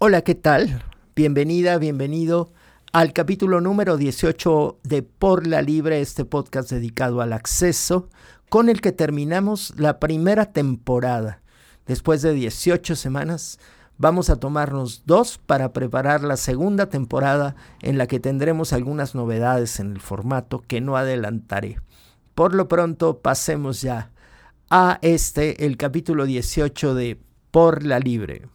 Hola, ¿qué tal? Bienvenida, bienvenido al capítulo número 18 de Por la Libre, este podcast dedicado al acceso, con el que terminamos la primera temporada. Después de 18 semanas, vamos a tomarnos dos para preparar la segunda temporada en la que tendremos algunas novedades en el formato que no adelantaré. Por lo pronto, pasemos ya a este, el capítulo 18 de Por la Libre.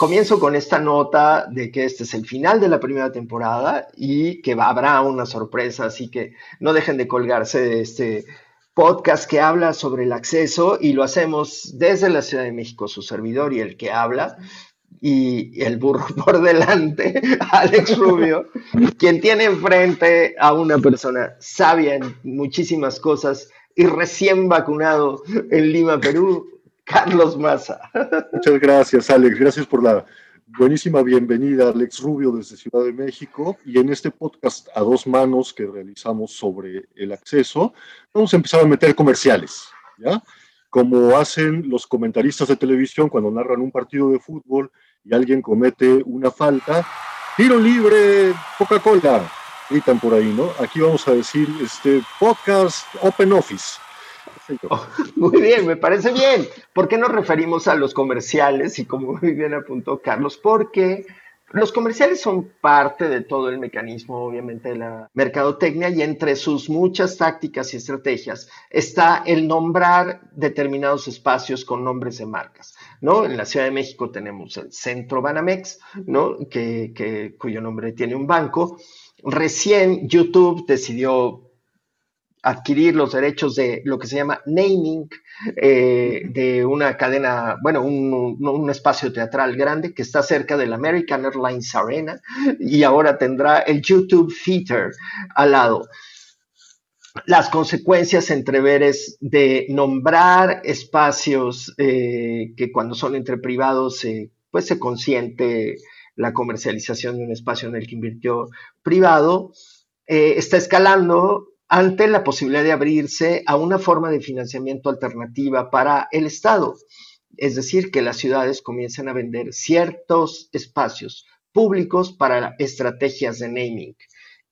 Comienzo con esta nota de que este es el final de la primera temporada y que habrá una sorpresa, así que no dejen de colgarse de este podcast que habla sobre el acceso y lo hacemos desde la Ciudad de México, su servidor y el que habla y el burro por delante, Alex Rubio, quien tiene enfrente a una persona sabia en muchísimas cosas y recién vacunado en Lima, Perú, Carlos Maza. Muchas gracias, Alex. Gracias por la buenísima bienvenida, Alex Rubio, desde Ciudad de México. Y en este podcast a dos manos que realizamos sobre el acceso, vamos a empezar a meter comerciales, ¿ya? Como hacen los comentaristas de televisión cuando narran un partido de fútbol y alguien comete una falta. Tiro libre, Coca-Cola, gritan por ahí, ¿no? Aquí vamos a decir este podcast Open Office muy bien, me parece bien. ¿Por qué nos referimos a los comerciales? Y como muy bien apuntó Carlos, porque los comerciales son parte de todo el mecanismo, obviamente, de la mercadotecnia y entre sus muchas tácticas y estrategias está el nombrar determinados espacios con nombres de marcas, ¿no? En la Ciudad de México tenemos el Centro Banamex, ¿no? Que, cuyo nombre tiene un banco. Recién YouTube decidió adquirir los derechos de lo que se llama naming eh, de una cadena, bueno, un, espacio teatral grande que está cerca del American Airlines Arena y ahora tendrá el YouTube Theater al lado. Las consecuencias entreveres de nombrar espacios eh, que cuando son entre privados, pues se consiente la comercialización de un espacio en el que invirtió privado, eh, está escalando ante la posibilidad de abrirse a una forma de financiamiento alternativa para el Estado. Es decir, que las ciudades comiencen a vender ciertos espacios públicos para estrategias de naming.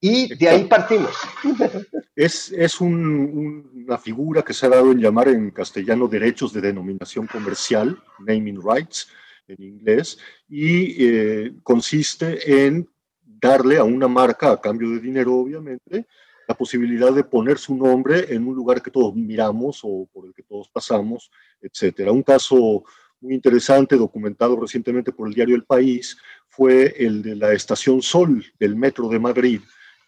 Y de ahí partimos. Es, es una figura que se ha dado en llamar en castellano derechos de denominación comercial, naming rights en inglés, y eh, consiste en darle a una marca, a cambio de dinero obviamente, la posibilidad de poner su nombre en un lugar que todos miramos o por el que todos pasamos, etcétera. Un caso muy interesante, documentado recientemente por el diario El País, fue el de la estación Sol del Metro de Madrid,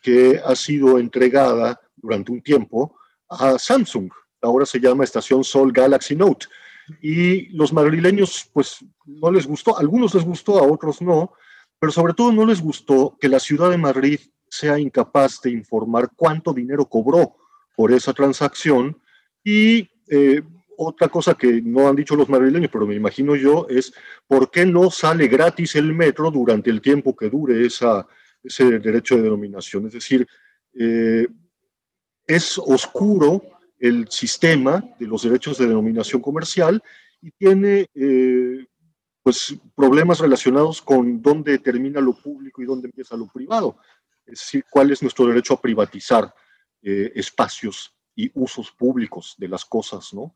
que ha sido entregada durante un tiempo a Samsung. Ahora se llama Estación Sol Galaxy Note. Y los madrileños, pues no les gustó, a algunos les gustó, a otros no, pero sobre todo no les gustó que la ciudad de Madrid sea incapaz de informar cuánto dinero cobró por esa transacción. Y eh, otra cosa que no han dicho los madrileños, pero me imagino yo, es por qué no sale gratis el metro durante el tiempo que dure esa, ese derecho de denominación. Es decir, eh, es oscuro el sistema de los derechos de denominación comercial y tiene eh, pues problemas relacionados con dónde termina lo público y dónde empieza lo privado cuál es nuestro derecho a privatizar eh, espacios y usos públicos de las cosas, ¿no?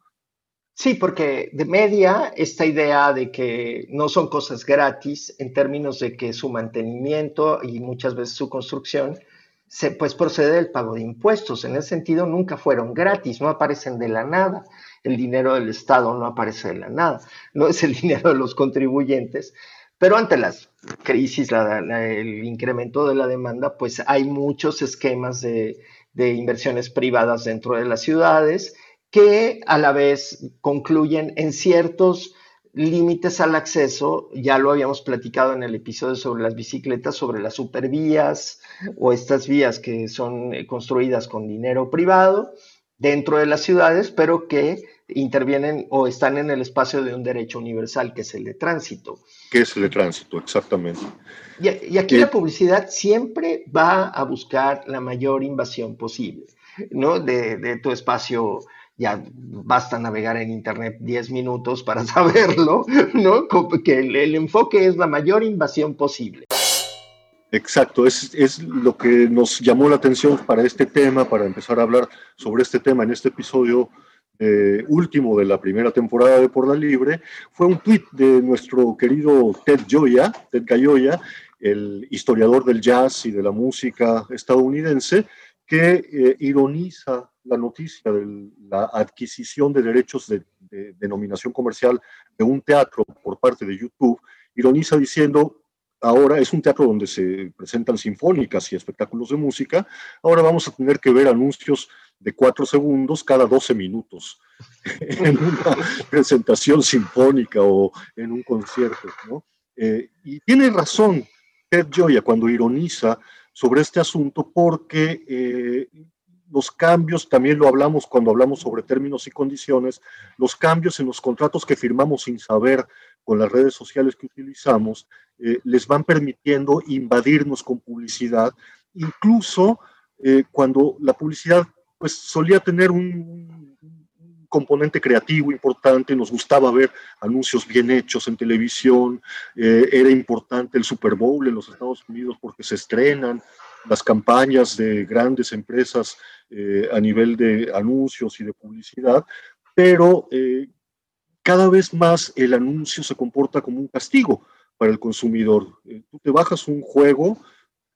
Sí, porque de media esta idea de que no son cosas gratis en términos de que su mantenimiento y muchas veces su construcción se, pues procede del pago de impuestos. En ese sentido nunca fueron gratis, no aparecen de la nada. El dinero del Estado no aparece de la nada, no es el dinero de los contribuyentes, pero ante las crisis, el incremento de la demanda, pues hay muchos esquemas de, inversiones privadas dentro de las ciudades que a la vez concluyen en ciertos límites al acceso, ya lo habíamos platicado en el episodio sobre las bicicletas, sobre las supervías o estas vías que son eh, construidas con dinero privado dentro de las ciudades, pero que intervienen o están en el espacio de un derecho universal, que es el de tránsito. Que es el de tránsito, exactamente. Y, aquí la publicidad siempre va a buscar la mayor invasión posible, ¿no? De, de tu espacio ya basta navegar en Internet 10 minutos para saberlo, ¿no? Que el, enfoque es la mayor invasión posible. Exacto, es, es, lo que nos llamó la atención para este tema, para empezar a hablar sobre este tema en este episodio eh, último de la primera temporada de Por la Libre, fue un tuit de nuestro querido Ted Gioia, Ted Gayoya, el historiador del jazz y de la música estadounidense, que eh, ironiza la noticia de la adquisición de derechos de, denominación comercial de un teatro por parte de YouTube, ironiza diciendo, ahora es un teatro donde se presentan sinfónicas y espectáculos de música, ahora vamos a tener que ver anuncios de cuatro segundos cada 12 minutos en una presentación sinfónica o en un concierto. ¿no? Eh, y tiene razón Ted Joya cuando ironiza sobre este asunto porque eh, los cambios, también lo hablamos cuando hablamos sobre términos y condiciones, los cambios en los contratos que firmamos sin saber con las redes sociales que utilizamos, eh, les van permitiendo invadirnos con publicidad, incluso eh, cuando la publicidad pues solía tener un, componente creativo importante, nos gustaba ver anuncios bien hechos en televisión, eh, era importante el Super Bowl en los Estados Unidos porque se estrenan las campañas de grandes empresas a nivel de anuncios y de publicidad, pero cada vez más el anuncio se comporta como un castigo para el consumidor. tú te bajas un juego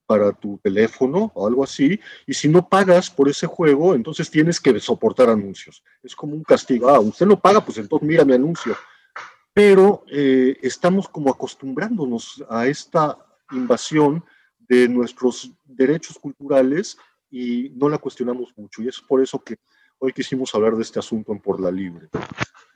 para tu teléfono o algo así, y si no pagas por ese juego, entonces tienes que soportar anuncios. Es como un castigo. Ah, usted no paga, pues entonces mira mi anuncio. Pero eh, estamos como acostumbrándonos a esta invasión de nuestros derechos culturales y no la cuestionamos mucho. Y es por eso que hoy quisimos hablar de este asunto en Por la Libre.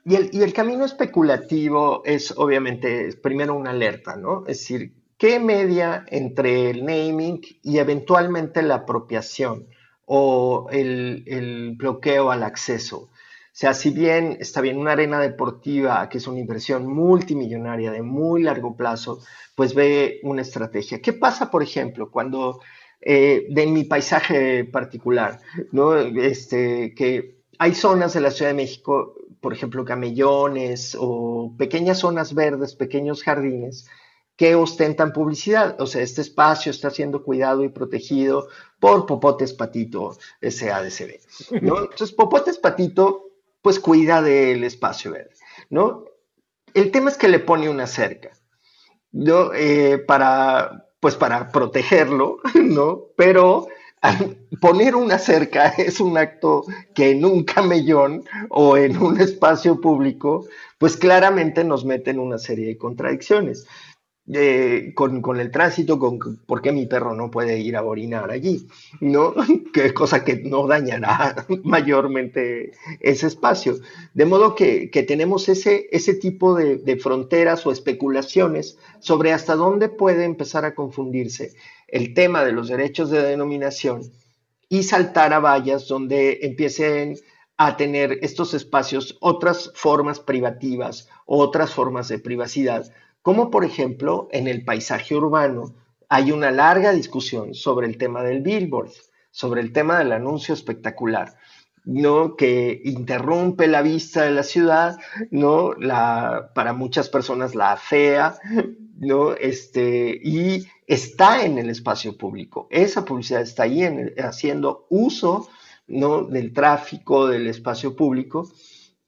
Y el, y el camino especulativo es obviamente primero una alerta, ¿no? Es decir, ¿qué media entre el naming y eventualmente la apropiación o el, bloqueo al acceso? O sea, si bien está bien una arena deportiva, que es una inversión multimillonaria de muy largo plazo, pues ve una estrategia. ¿Qué pasa, por ejemplo, cuando eh, de mi paisaje particular, ¿no? Este, que hay zonas de la Ciudad de México, por ejemplo, camellones o pequeñas zonas verdes, pequeños jardines, que ostentan publicidad. O sea, este espacio está siendo cuidado y protegido por Popotes Patito SADCB. ¿no? Entonces, Popotes Patito, pues cuida del espacio verde. ¿no? El tema es que le pone una cerca, ¿no? Eh, para, pues para protegerlo, ¿no? Pero poner una cerca es un acto que en un camellón o en un espacio público, pues claramente nos mete en una serie de contradicciones con, el tránsito, con por qué mi perro no puede ir a orinar allí, ¿no? Que cosa que no dañará mayormente ese espacio. De modo que, tenemos ese, tipo de, fronteras o especulaciones sobre hasta dónde puede empezar a confundirse el tema de los derechos de denominación y saltar a vallas donde empiecen a tener estos espacios otras formas privativas, otras formas de privacidad como por ejemplo en el paisaje urbano hay una larga discusión sobre el tema del billboard, sobre el tema del anuncio espectacular, ¿no? que interrumpe la vista de la ciudad, ¿no? la, para muchas personas la fea, ¿no? este, y está en el espacio público. Esa publicidad está ahí haciendo uso ¿no? del tráfico, del espacio público,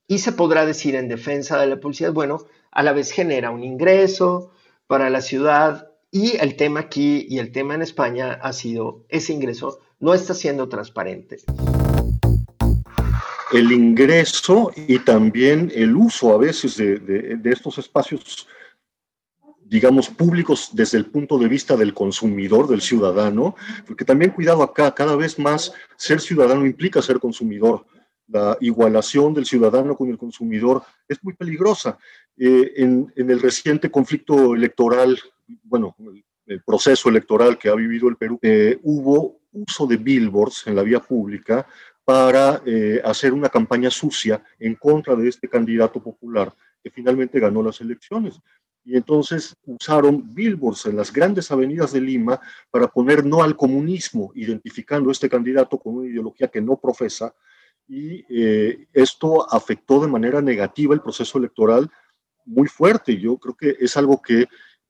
y se podrá decir en defensa de la publicidad, bueno, a la vez genera un ingreso para la ciudad y el tema aquí y el tema en España ha sido ese ingreso no está siendo transparente. El ingreso y también el uso a veces de, estos espacios digamos, públicos desde el punto de vista del consumidor, del ciudadano, porque también cuidado acá, cada vez más ser ciudadano implica ser consumidor la igualación del ciudadano con el consumidor es muy peligrosa. Eh, en, el reciente conflicto electoral, bueno, el, proceso electoral que ha vivido el Perú, eh, hubo uso de billboards en la vía pública para eh, hacer una campaña sucia en contra de este candidato popular que finalmente ganó las elecciones. Y entonces usaron billboards en las grandes avenidas de Lima para poner no al comunismo, identificando a este candidato con una ideología que no profesa. Y eh, esto afectó de manera negativa el proceso electoral muy fuerte. Yo creo que es algo que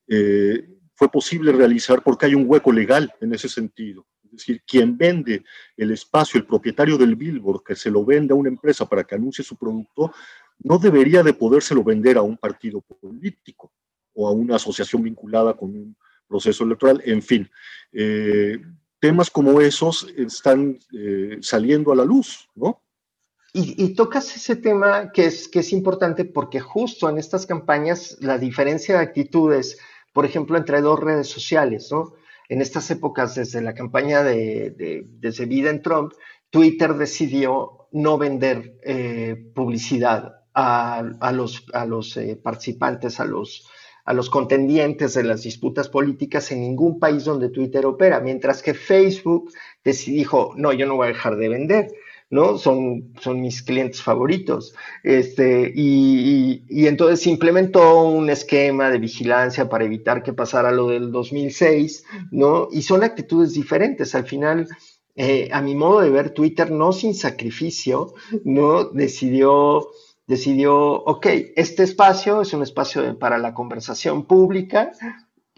eh, fue posible realizar porque hay un hueco legal en ese sentido. Es decir, quien vende el espacio, el propietario del billboard, que se lo vende a una empresa para que anuncie su producto, no debería de podérselo vender a un partido político o a una asociación vinculada con un proceso electoral. En fin, eh, temas como esos están eh, saliendo a la luz, ¿no? Y, tocas ese tema que es, que es importante porque justo en estas campañas la diferencia de actitudes, por ejemplo, entre dos redes sociales, ¿no? En estas épocas, desde la campaña de, de desde Biden Trump, Twitter decidió no vender eh, publicidad a, los, a los participantes, a los, a los contendientes de las disputas políticas en ningún país donde Twitter opera, mientras que Facebook dijo, no, yo no voy a dejar de vender. ¿no? Son, son mis clientes favoritos. Este, y, y, entonces implementó un esquema de vigilancia para evitar que pasara lo del 2006, ¿no? Y son actitudes diferentes. Al final, eh, a mi modo de ver, Twitter no sin sacrificio, ¿no? Decidió decidió, ok, este espacio es un espacio para la conversación pública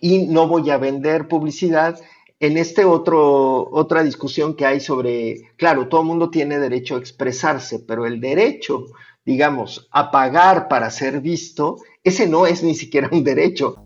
y no voy a vender publicidad en este otro, otra discusión que hay sobre, claro, todo el mundo tiene derecho a expresarse, pero el derecho, digamos, a pagar para ser visto, ese no es ni siquiera un derecho.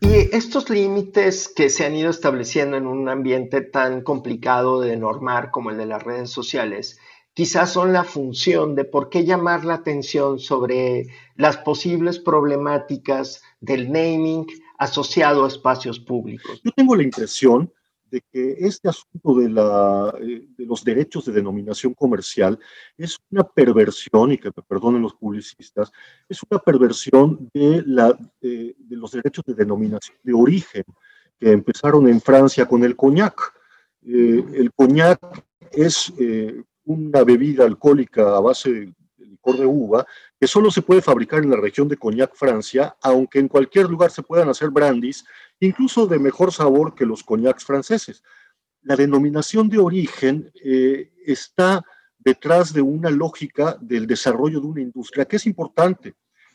Y estos límites que se han ido estableciendo en un ambiente tan complicado de normar como el de las redes sociales, quizás son la función de por qué llamar la atención sobre las posibles problemáticas del naming, asociado a espacios públicos. Yo tengo la impresión de que este asunto de, la, de, los derechos de denominación comercial es una perversión, y que me perdonen los publicistas, es una perversión de, la, de los derechos de denominación de origen que empezaron en Francia con el coñac. Eh, el coñac es eh, una bebida alcohólica a base de licor de uva que solo se puede fabricar en la región de Cognac, Francia, aunque en cualquier lugar se puedan hacer brandies, incluso de mejor sabor que los cognacs franceses. La denominación de origen eh, está detrás de una lógica del desarrollo de una industria que es importante.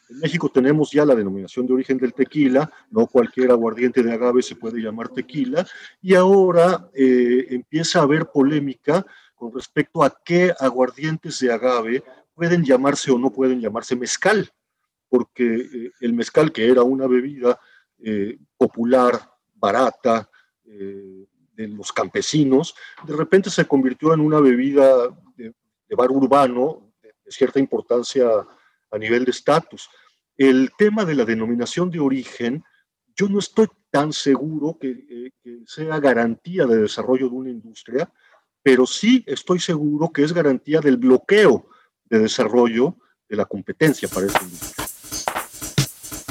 En México tenemos ya la denominación de origen del tequila, no cualquier aguardiente de agave se puede llamar tequila, y ahora eh, empieza a haber polémica con respecto a qué aguardientes de agave pueden llamarse o no pueden llamarse mezcal, porque eh, el mezcal, que era una bebida eh, popular, barata, eh, de los campesinos, de repente se convirtió en una bebida de, bar urbano de, cierta importancia a nivel de estatus. El tema de la denominación de origen, yo no estoy tan seguro que sea garantía de desarrollo de una industria, pero sí estoy seguro que es garantía del bloqueo de desarrollo de la competencia para esa industria.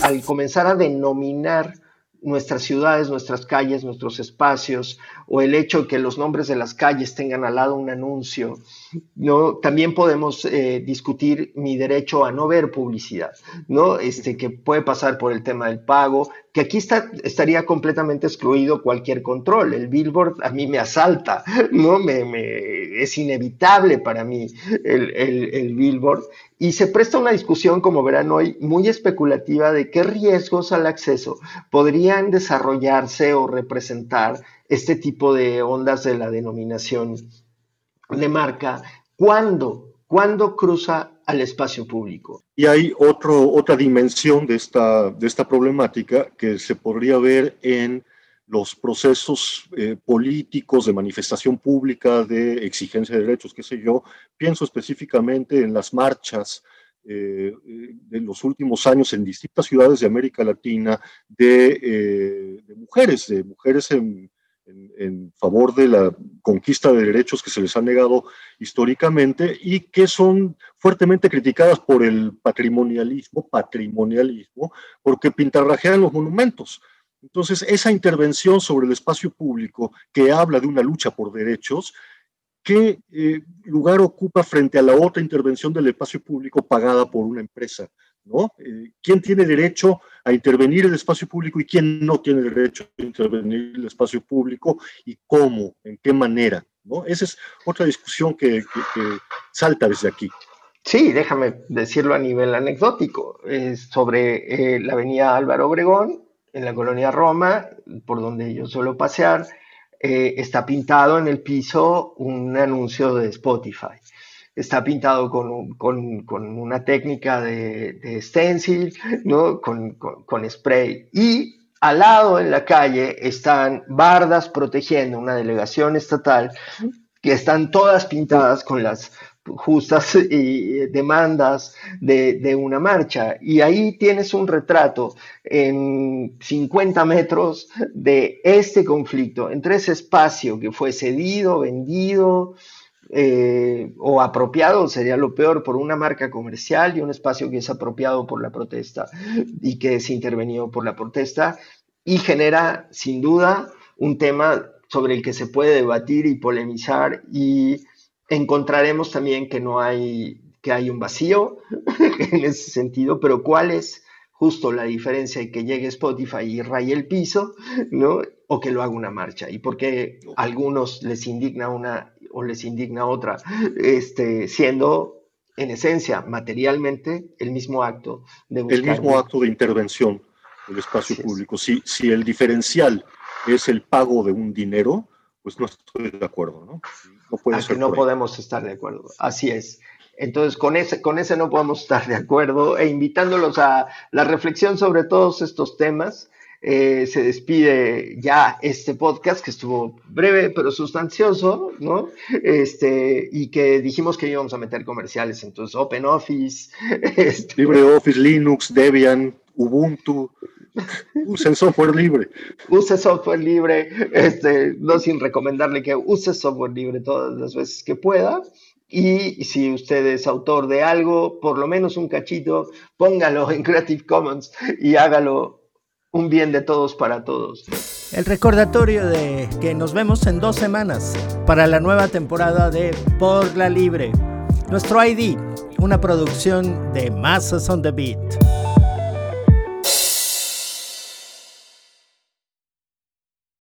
Al comenzar a denominar nuestras ciudades, nuestras calles, nuestros espacios, o el hecho de que los nombres de las calles tengan al lado un anuncio. ¿No? También podemos eh, discutir mi derecho a no ver publicidad. Este, que puede pasar por el tema del pago, que aquí estaría completamente excluido cualquier control. El billboard a mí me asalta, es inevitable para mí el, el, billboard. Y se presta una discusión, como verán hoy, muy especulativa de qué riesgos al acceso podrían desarrollarse o representar este tipo de ondas de la denominación de marca. ¿Cuándo? ¿Cuándo cruza al espacio público. Y hay otro, otra dimensión de esta, de esta problemática que se podría ver en los procesos eh, políticos de manifestación pública, de exigencia de derechos, qué sé yo. Pienso específicamente en las marchas eh, de los últimos años en distintas ciudades de América Latina de, eh, de mujeres, de mujeres en, en, favor de la conquista de derechos que se les ha negado históricamente y que son fuertemente criticadas por el patrimonialismo, patrimonialismo, porque pintarrajean los monumentos. Entonces, esa intervención sobre el espacio público que habla de una lucha por derechos ¿qué eh, lugar ocupa frente a la otra intervención del espacio público pagada por una empresa? ¿No? Eh, ¿Quién tiene derecho a intervenir el espacio público y quién no tiene derecho a intervenir el espacio público y cómo, en qué manera? ¿no? Esa es otra discusión que, salta desde aquí. Sí, déjame decirlo a nivel anecdótico, sobre la avenida Álvaro Obregón, en la colonia Roma, por donde yo suelo pasear, eh, está pintado en el piso un anuncio de Spotify. Está pintado con, con, una técnica de, de stencil, ¿no? con, con spray. Y al lado en la calle están bardas protegiendo una delegación estatal que están todas pintadas con las justas y demandas de, una marcha. Y ahí tienes un retrato en 50 metros de este conflicto, entre ese espacio que fue cedido, vendido eh, o apropiado, sería lo peor, por una marca comercial y un espacio que es apropiado por la protesta y que es intervenido por la protesta y genera sin duda un tema sobre el que se puede debatir y polemizar y encontraremos también que no hay, que hay un vacío en ese sentido, pero ¿cuál es justo la diferencia de que llegue Spotify y raye el piso, ¿no? O que lo haga una marcha. Y porque a algunos les indigna una o les indigna otra, este, siendo en esencia, materialmente, el mismo acto de buscar. El mismo acto de intervención del espacio público. Si, si el diferencial es el pago de un dinero, pues no estoy de acuerdo, ¿no? No, puede ser no podemos estar de acuerdo, así es. Entonces, con ese, con ese no podemos estar de acuerdo e invitándolos a la reflexión sobre todos estos temas. Eh, se despide ya este podcast que estuvo breve pero sustancioso, ¿no? Este, y que dijimos que íbamos a meter comerciales, entonces OpenOffice, este, LibreOffice, Linux, Debian, Ubuntu, use software libre. Use software libre, este, no sin recomendarle que use software libre todas las veces que pueda. Y si usted es autor de algo, por lo menos un cachito, póngalo en Creative Commons y hágalo un bien de todos para todos. El recordatorio de que nos vemos en dos semanas para la nueva temporada de Por la Libre. Nuestro ID, una producción de Masas on the Beat.